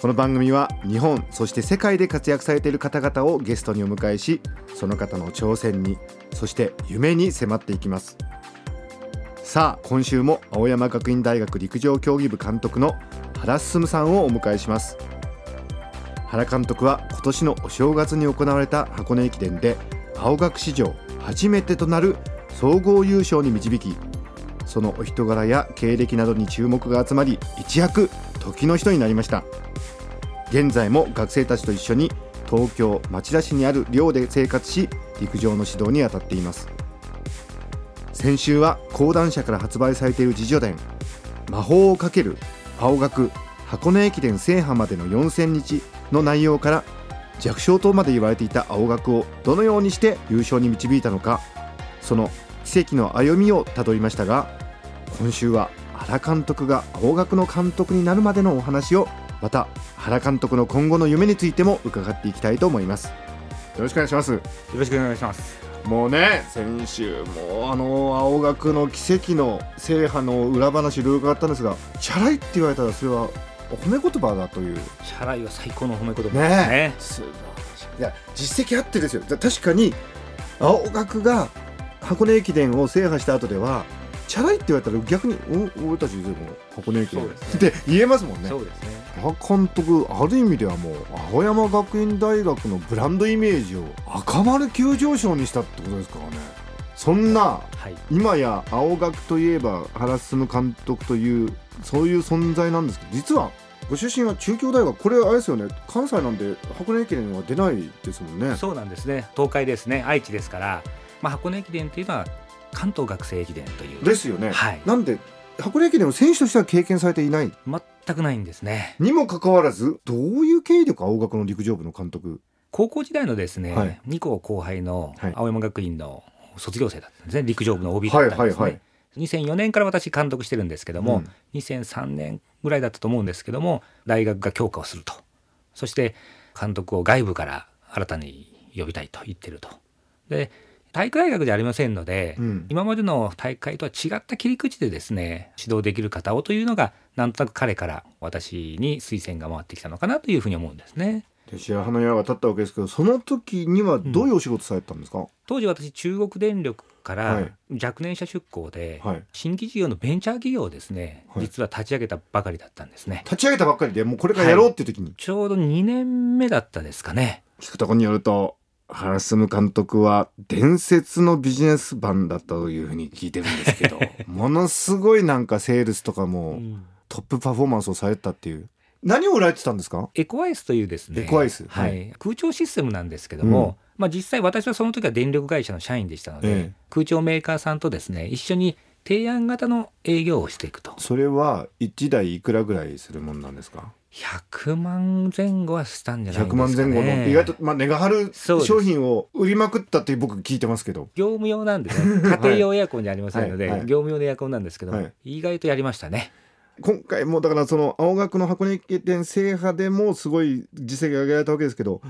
この番組は日本そして世界で活躍されている方々をゲストにお迎えしその方の挑戦にそして夢に迫っていきます。さあ今週も青山学院大学陸上競技部監督の原進さんをお迎えします。原監督は今年のお正月に行われた箱根駅伝で青学史上初めてとなる総合優勝に導きそのお人柄や経歴などに注目が集まり一躍時の人になりました。現在も学生たちと一緒に東京町田市にある寮で生活し陸上の指導に当たっています。先週は講談社から発売されている自叙伝「魔法をかける青学箱根駅伝制覇までの4000日」の内容から弱小とまで言われていた青学をどのようにして優勝に導いたのかその奇跡の歩みをたどりましたが今週は原監督が青学の監督になるまでのお話をまた原監督の今後の夢についても伺っていきたいと思います。よろしくお願いします。よろしくお願いします。もうね先週もあの青学の奇跡の制覇の裏話いろいろ伺ったんですがチャラいって言われたらそれは褒め言葉だという。チャラいは最高の褒め言葉ですねね素晴らしいいや実績あってですよ。確かに青学が箱根駅伝を制覇した後ではチャラいって言われたら逆にお俺たちでも箱根駅伝。って言えますもんね。そうですね。原監督ある意味ではもう青山学院大学のブランドイメージを赤丸急上昇にしたってことですからね。そんな、はい、今や青学といえば原進監督というそういう存在なんですけど実はご出身は中京大学これあれですよね。関西なんで箱根駅伝は出ないですもんね。そうなんですね。東海ですね。愛知ですから、まあ、箱根駅伝というのは関東学生駅伝という。ですよね、はい、なんで箱根駅伝を選手としては経験されていない？全くないんですね。にもかかわらずどういう経緯でか青学の陸上部の監督？高校時代のですね、はい。2校後輩のはい。青山学院の卒業生だったんですね。陸上部の OB だったんですね、はいはいはい。2004年から私監督してるんですけども、うん。2003年ぐらいだったと思うんですけども大学が強化をすると。そして監督を外部から新たに呼びたいと言ってると。で体育大学じゃありませんので、うん。今までの大会とは違った切り口でですね指導できる方をというのがなんとなく彼から私に推薦が回ってきたのかなというふうに思うんですね。で白羽の矢が立ったわけですけどその時にはどういうお仕事されてたんですか、当時私中国電力かはい。ら若年者出向ではい。新規事業のベンチャー企業をですねはい。実は立ち上げたばかりだったんですね。立ち上げたばっかりでもうこれからやろうっていう時に、ちょうど2年目だったですかね。聞くところによると原進監督は伝説のビジネスマンだったというふうに聞いてるんですけど ものすごいなんかセールスとかもトップパフォーマンスをされてたっていう。何を売られてたんですか？エコアイスというですね。エコアイス。ははい。空調システムなんですけども、まあ、実際私はその時は電力会社の社員でしたので、ええ。空調メーカーさんとですね一緒に提案型の営業をしていくと。それは1台いくらぐらいするもんなんですか？100万前後はしたんじゃないです100かね。万前後の意外と、まあ、値が張る商品を売りまくったって僕聞いてますけど。業務用なんですね。家庭用エアコンじゃありませんので、はい。はい。業務用のエアコンなんですけど意外とやりましたね。今回もだからその青学の箱根駅伝制覇でもすごい実績が上げられたわけですけど、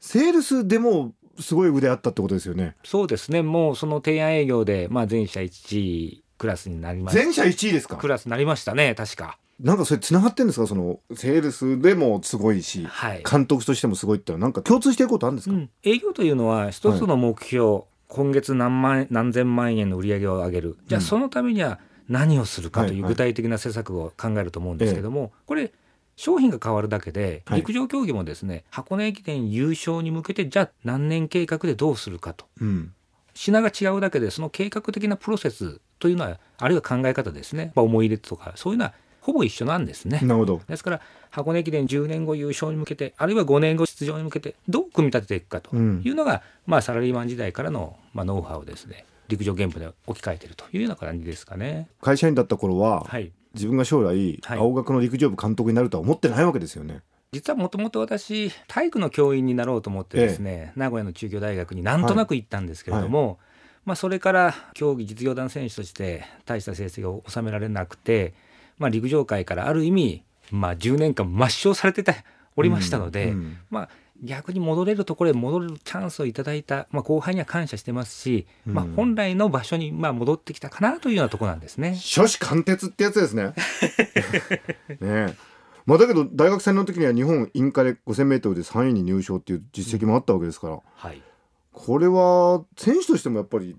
セールスでもすごい腕あったってことですよね。そうですね。もうその提案営業で、まあ、全社1位クラスになりまし全社1位ですか？クラスになりましたね確かなんかそれ繋がってんですか？そのセールスでもすごいしはい。監督としてもすごいってのはなんか共通していることあるんですか、うん、営業というのは一つの目標、今月何万何千万円の売り上げを上げる。じゃあうん。そのためには何をするかとはいはい。いう具体的な施策を考えると思うんですけども、これ商品が変わるだけではい。陸上競技もですね、箱根駅伝優勝に向けてじゃあ何年計画でどうするかと。うん。品が違うだけでその計画的なプロセスというのはあるいは考え方ですね、まあ、思い入れとかそういうのはほぼ一緒なんですね。なるほど。ですから箱根駅伝10年後優勝に向けてあるいは5年後出場に向けてどう組み立てていくかとうん。いうのが、まあ、サラリーマン時代からの、まあ、ノウハウをですね陸上現場で置き換えているというような感じですかね。会社員だった頃は、はい、自分が将来、はい。青学の陸上部監督になるとは思ってないわけですよね。実はもともと私体育の教員になろうと思ってですね、名古屋の中京大学になんとなく行ったんですけれども、まあ、それから競技実業団選手として大した成績を収められなくて、まあ、陸上界からある意味、まあ、10年間抹消されてたおりましたので、うんうんまあ、逆に戻れるところへ戻れるチャンスをいただいた、まあ、後輩には感謝してますし、まあ、うん本来の場所にまあ戻ってきたかなというようなところなんですね。初子貫徹ってやつですね。ねえ。まあだけど大学生の時には日本インカレ 5000m で3位に入賞っていう実績もあったわけですから、はいこれは選手としてもやっぱり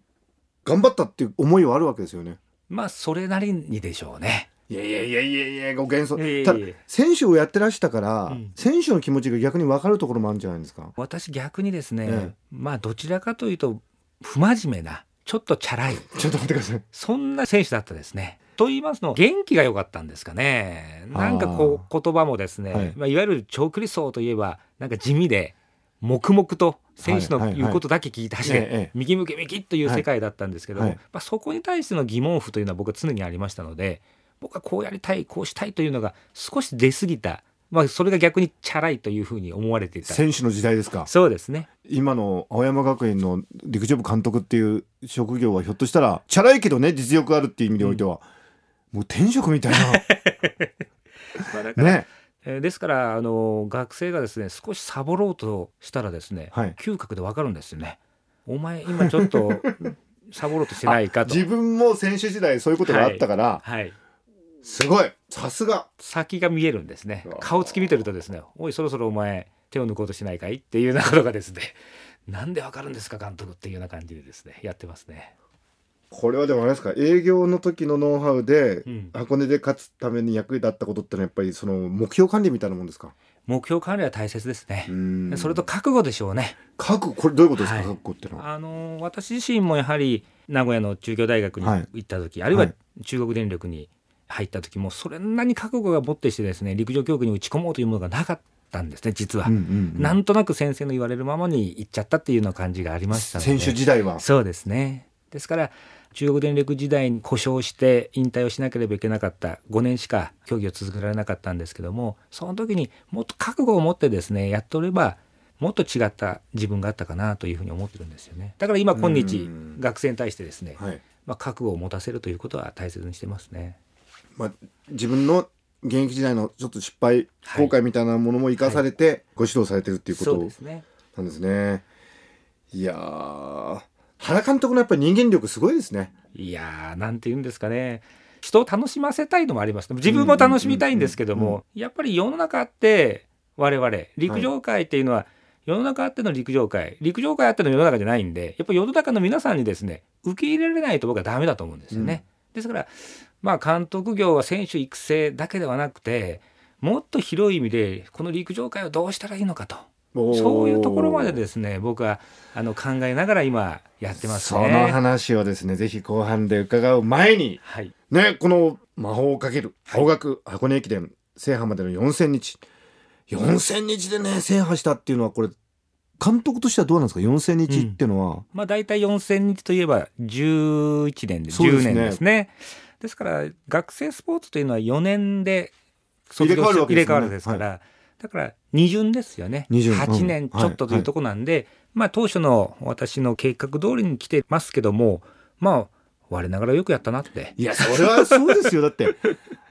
頑張ったっていう思いはあるわけですよね。まあそれなりにでしょうね。いやいやいやいやいやご謙遜。いやいやいや。ただ選手をやってらしたから、うん。選手の気持ちが逆に分かるところもあるんじゃないですか？私逆にですね、ええ。まあどちらかというと不真面目なちょっとチャラい。ちょっと待ってください。そんな選手だったですね。と言いますの元気が良かったんですかね。なんかこう言葉もですね、はいい。まあ、いわゆる長距離走といえばなんか地味で黙々と選手のはいはいはい。言うことだけ聞いて走れ、ええええ。右向け右という世界だったんですけど、はい。はい。まあ、そこに対しての疑問符というのは僕は常にありましたので僕はこうやりたいこうしたいというのが少し出過ぎた、まあ、それが逆にチャラいというふうに思われていた。選手の時代ですか？そうですね。今の青山学院の陸上部監督っていう職業はひょっとしたらチャラいけどね実力あるっていう意味においては、もう転職みたい まあだからなね。えーですからあの学生がですね少しサボろうとしたらですね、はい。嗅覚でわかるんですよね。お前今ちょっと サボろうとしてないかと。自分も選手時代そういうことがあったから、はい、すごい。さすが。先が見えるんですね。顔つき見てるとですね「おいそろそろお前手を抜こうとしないかい?」っていうようなことがですね なんでわかるんですか監督っていうような感じでですねやってますね。これはでもあれですか？営業の時のノウハウで、うん。箱根で勝つために役に立ったことってのはやっぱりその目標管理みたいなもんですか？目標管理は大切ですね。それと覚悟でしょうね。覚悟？これどういうことですか、はい。覚悟ってのは。あの私自身もやはり名古屋の中京大学にはい。行った時、あるいははい。中国電力に入った時もそれなに覚悟が持ってしてですね陸上競技に打ち込もうというものがなかったんですね実は、うんうんうん。なんとなく先生の言われるままに行っちゃったっていうような感じがありましたので。選手時代は。そうですね。ですから中国電力時代に故障して引退をしなければいけなかった5年しか競技を続けられなかったんですけどもその時にもっと覚悟を持ってですねやっておればもっと違った自分があったかなというふうに思ってるんですよね。だから今今日うん。学生に対してですね、はい。まあ、覚悟を持たせるということは大切にしてますね。まあ、自分の現役時代のちょっと失敗はい。後悔みたいなものも生かされてご指導されてるっていうことですね。なんですね。いやー原監督のやっぱり人間力すごいですね。いやーなんて言うんですかね。人を楽しませたいのもあります。自分も楽しみたいんですけどうんうんうんもやっぱり世の中あって我々陸上界っていうのは、世の中あっての陸上界陸上界あっての世の中じゃないんでやっぱり世の中の皆さんにですね受け入れられないと僕はダメだと思うんですよね。ですからまあ監督業は選手育成だけではなくてもっと広い意味でこの陸上界をどうしたらいいのかと。そういうところまでですね僕はあの考えながら今やってますそね。の話をですねぜひ後半で伺う前にはい。ねこの魔法をかける青学箱根駅伝制覇までの4000日。4000日でね制覇したっていうのはこれ監督としてはどうなんですか？4000日っていうのは、まあ大体4000日といえば11年で10すね。年ですね。ですから学生スポーツというのは4年で卒業入れ替わるわけですよね。入れ替わるですから、だから二巡ですよね。二巡。うん8年ちょっとというところなんで、まあ当初の私の計画通りに来てますけども、まあ我ながらよくやったなって。いやそれはそうですよ。だって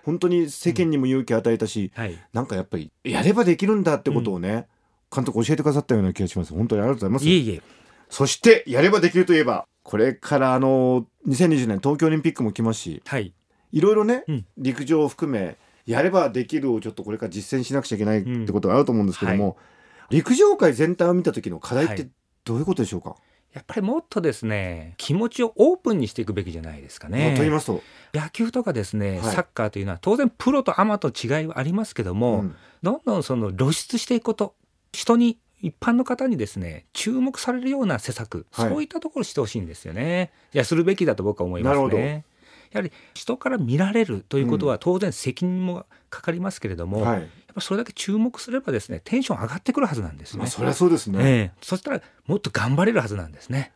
本当に世間にも勇気を与えたし、はい。なんかやっぱりやればできるんだってことをね、監督教えてくださったような気がします。本当にありがとうございます。いえいえ。そしてやればできるといえばこれからあの2020年東京オリンピックも来ますしはい。いろいろね、うん。陸上を含めやればできるをちょっとこれから実践しなくちゃいけないってことがあると思うんですけども、うん陸上界全体を見た時の課題ってはい。どういうことでしょうか、やっぱりもっとですね、気持ちをオープンにしていくべきじゃないですかね。と言いますと、野球とかですね、はい。サッカーというのは当然プロとアマと違いはありますけども、うん。どんどんその露出していくこと人に一般の方にですね注目されるような施策、はい。そういったところをしてほしいんですよね。いやするべきだと僕は思いますね。やはり人から見られるということは当然責任もかかりますけれども、やっはいぱそれだけ注目すればですねテンション上がってくるはずなんですね、まあ、そりゃそうですね、ええ。そしたらもっと頑張れるはずなんですね。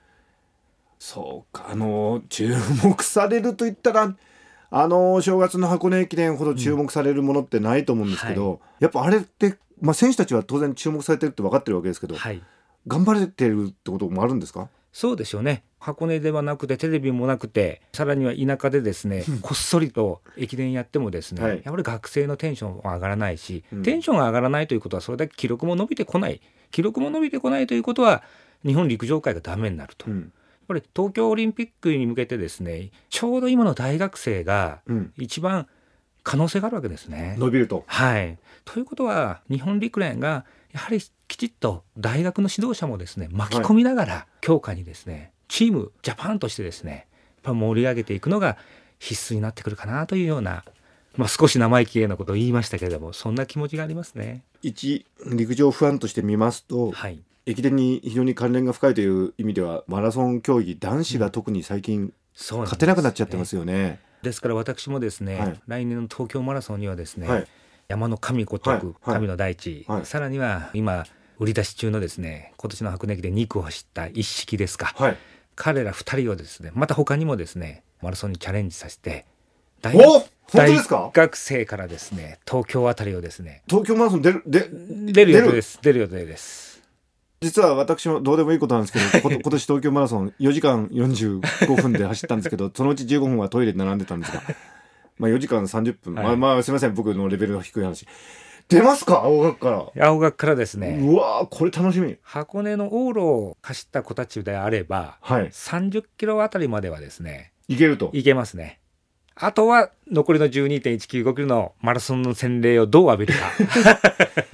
そうかあの注目されると言ったらあの正月の箱根駅伝ほど注目されるものってないと思うんですけど、やっぱあれってまあ、選手たちは当然注目されてるって分かってるわけですけど、はい。頑張れてるってこともあるんですか？そうでしょうね。箱根ではなくてテレビもなくてさらには田舎でですねこっそりと駅伝やってもですね、はい。やっぱり学生のテンションは上がらないし、うん。テンションが上がらないということはそれだけ記録も伸びてこない。記録も伸びてこないということは日本陸上界がダメになると、やっうんぱり東京オリンピックに向けてですねちょうど今の大学生がうん。一番可能性があるわけですね。伸びるとはい、ということは日本陸連がやはりきちっと大学の指導者もですね巻き込みながら強化にですね、チームジャパンとしてですねやっぱ盛り上げていくのが必須になってくるかなというような、まあ、少し生意気なことを言いましたけれどもそんな気持ちがありますね。一陸上ファンとして見ますとはい、駅伝に非常に関連が深いという意味ではマラソン競技男子が特に最近そうなん勝てなくなっちゃってますよね。ですから私もですね、はい。来年の東京マラソンにはですね、はい。山の神ごとくはい。はい。神の大地、はい。さらには今売り出し中のですね今年の箱根駅伝2区を走った一式ですか、はい。彼ら2人をですねまた他にもですねマラソンにチャレンジさせて大学生からですね東京あたりをですね東京マラソン出るで出る予定です。出る予定です実は私もどうでもいいことなんですけど こ今年東京マラソン4時間45分で走ったんですけど そのうち15分はトイレで並んでたんですが、まあ、4時間30分、はい。まあまあすみません。僕のレベルが低い話。出ますか？青学から、青学からですね。うわーこれ楽しみ。箱根の往路を走った子たちであればはい。30キロあたりままではですねいけると。いけますね。あとは残りの12.195キロのマラソンの洗礼をどう浴びるか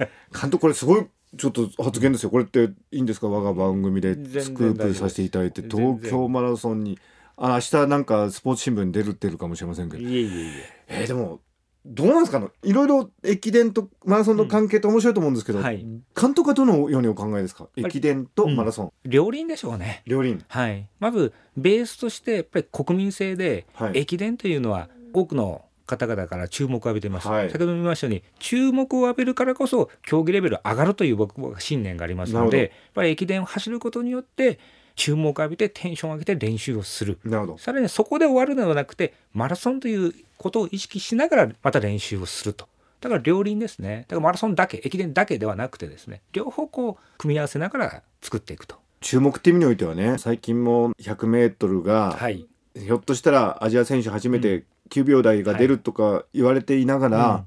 監督これすごいちょっと発言ですよ。これっていいんですか？我が番組でスクープさせていただいて東京マラソンにあ明日なんかスポーツ新聞に出るってるかもしれませんけど。いえいえいえ。えーでもどうなんですか？ねいろいろ駅伝とマラソンの関係って面白いと思うんですけど、はい。監督はどのようにお考えですか？駅伝とマラソン、両輪でしょうね。両輪。はい、まずベースとしてやっぱり国民性ではい。駅伝というのは多くの方々から注目を浴びています、はい。先ほども言いましたように注目を浴びるからこそ競技レベル上がるという僕は信念がありますのでやっぱり駅伝を走ることによって注目を浴びてテンションを上げて練習をする。なるほど。さらにそこで終わるのではなくてマラソンということを意識しながらまた練習をすると。だから両輪ですね。だからマラソンだけ駅伝だけではなくてですね両方こう組み合わせながら作っていくと。注目って意味においてはね最近も 100m が、はい。ひょっとしたらアジア選手初めて9秒台が出るとか言われていながら、うん。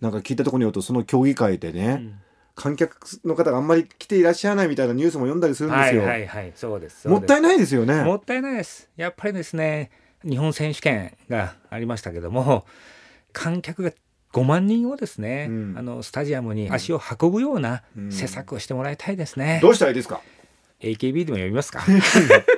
なんか聞いたところによるとその競技会でね、うん。観客の方があんまり来ていらっしゃらないみたいなニュースも読んだりするんですよ、はいはいはいそうですそうです。もったいないですよね。もったいないです。やっぱりですね日本選手権がありましたけども観客が5万人をですね、うん。あのスタジアムに足を運ぶようなうん。施策をしてもらいたいですね、どうしたらいいですか？AKB でも読みますか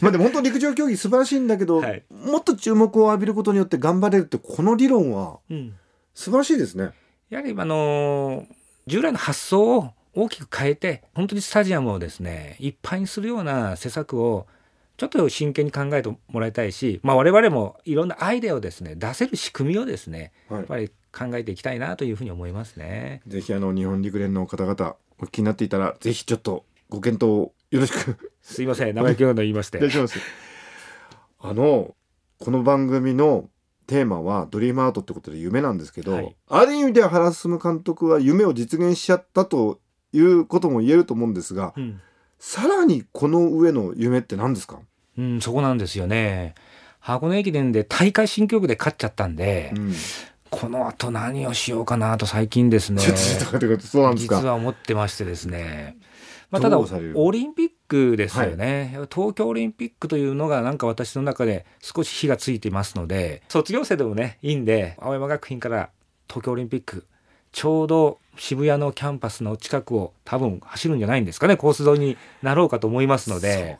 まあでも本当陸上競技素晴らしいんだけど、はいもっと注目を浴びることによって頑張れるってこの理論はうん素晴らしいですね。やはりあの従来の発想を大きく変えて本当にスタジアムをですねいっぱいにするような施策をちょっと真剣に考えてもらいたいし、まあ、我々もいろんなアイデアをですね出せる仕組みをですねはいやっぱり考えていきたいなというふうに思いますね。ぜひあの日本陸連の方々お聞きになっていたらぜひちょっとご検討をよろしくすいません。生意気なの言いまして。お願いします。あのこの番組のテーマはドリームアートってことで夢なんですけど、はい。ある意味では原進監督は夢を実現しちゃったということも言えると思うんですがうん。さらにこの上の夢って何ですか、うん、そこなんですよね。箱根駅伝で大会新記録で勝っちゃったんで、うん。この後何をしようかなと最近ですね。実は思ってましてですね。まあ、ただオリンピックですよね、東京オリンピックというのがなんか私の中で少し火がついていますので卒業生でもねいいんで青山学院から東京オリンピックちょうど渋谷のキャンパスの近くを多分走るんじゃないんですかねコース沿いになろうかと思いますので。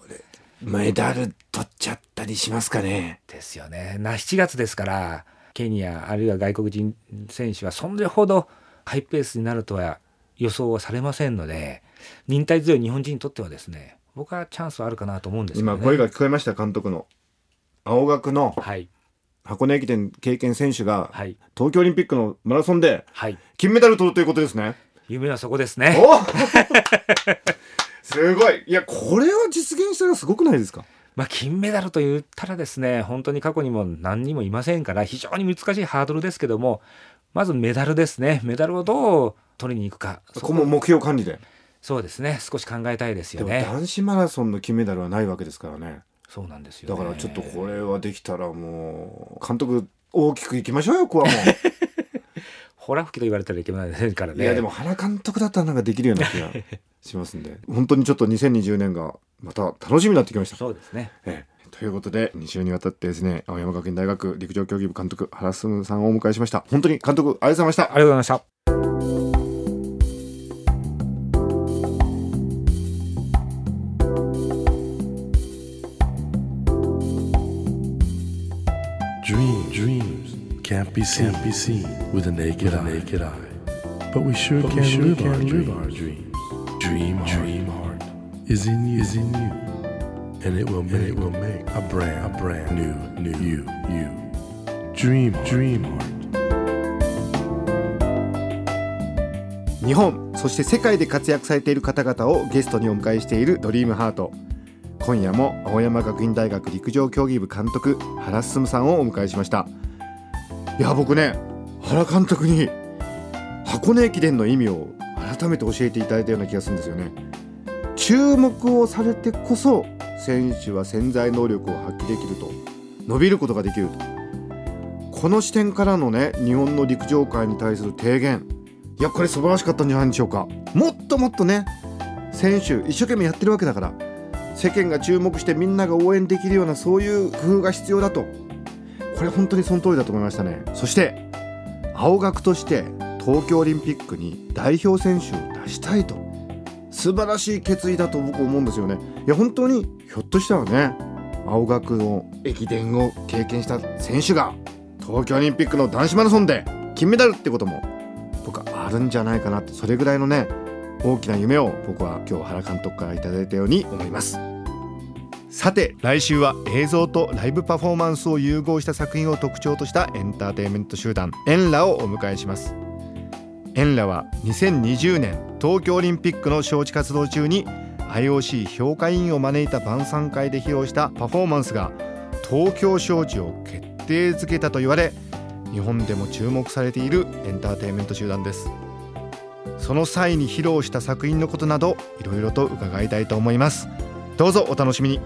メダル取っちゃったりしますかね。ですよね。な7月ですからケニアあるいは外国人選手はそれほどハイペースになるとは予想はされませんので忍耐強い日本人にとってはですね僕はチャンスはあるかなと思うんですけどね。今声が聞こえました監督の。青学のはい。箱根駅伝経験選手がはい。東京オリンピックのマラソンではい。金メダル取るということですね。夢はそこですね。お すごい。いやこれは実現したらすごくないですか？まあ金メダルと言ったらですね本当に過去にも何人もいませんから非常に難しいハードルですけどもまずメダルですね。メダルをどう取りに行くか。ここも目標管理でそうですね。少し考えたいですでもよね男子マラソンの金メダルはないわけですからね。そうなんですよ、ね、だからちょっとこれはできたらもう監督大きくいきましょうよここはもホラ 吹きと言われたらいけませんからう、ね。いやでも原監督だったらなんかできるような気がしますんで。本当にちょっと2020年がまた楽しみになってきました。そうですね。ええ。ということで2週にわたってですね青山学院大学陸上競技部監督原進さんをお迎えしました。本当に監督ありがとうございました。ありがとうございました can't be seen, can't be seen with a naked, eye. naked eye. But we sure But can, we sure live, can our live our dreams. Dream, heart, dream heart is in you, is in you, and it will make, it will make a brand, a brand new, new you, you. Dream, heart, dream heart. 日本そして世界で活躍されている方々をゲストにお迎えしているドリームハート今夜も青山学院大学陸上競技部監督原進さんをお迎えしましたいや僕ね原監督に箱根駅伝の意味を改めて教えていただいたような気がするんですよね。注目をされてこそ選手は潜在能力を発揮できると伸びることができると。この視点からのね日本の陸上界に対する提言。いやこれ素晴らしかったんじゃないでしょうか。もっともっとね選手一生懸命やってるわけだから世間が注目してみんなが応援できるようなそういう工夫が必要だと。これ本当にその通りだと思いましたね。そして青学として東京オリンピックに代表選手を出したいと。素晴らしい決意だと僕思うんですよね。いや本当にひょっとしたらね青学の駅伝を経験した選手が東京オリンピックの男子マラソンで金メダルってことも僕はあるんじゃないかなってそれぐらいのね大きな夢を僕は今日原監督からいいたように思います。さて来週は映像とライブパフォーマンスを融合した作品を特徴としたエンターテインメント集団エンラをお迎えします。エンラは2020年東京オリンピックの招致活動中に IOC 評価委員を招いた晩餐会で披露したパフォーマンスが東京招致を決定づけたと言われ日本でも注目されているエンターテインメント集団です。その際に披露した作品のことなどいろいろと伺いたいと思います。どうぞお楽しみに。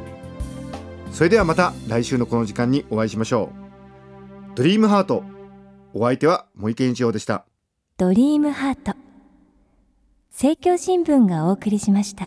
それではまた来週のこの時間にお会いしましょう。ドリームハートお相手は森健一郎でした。ドリームハート政教新聞がお送りしました。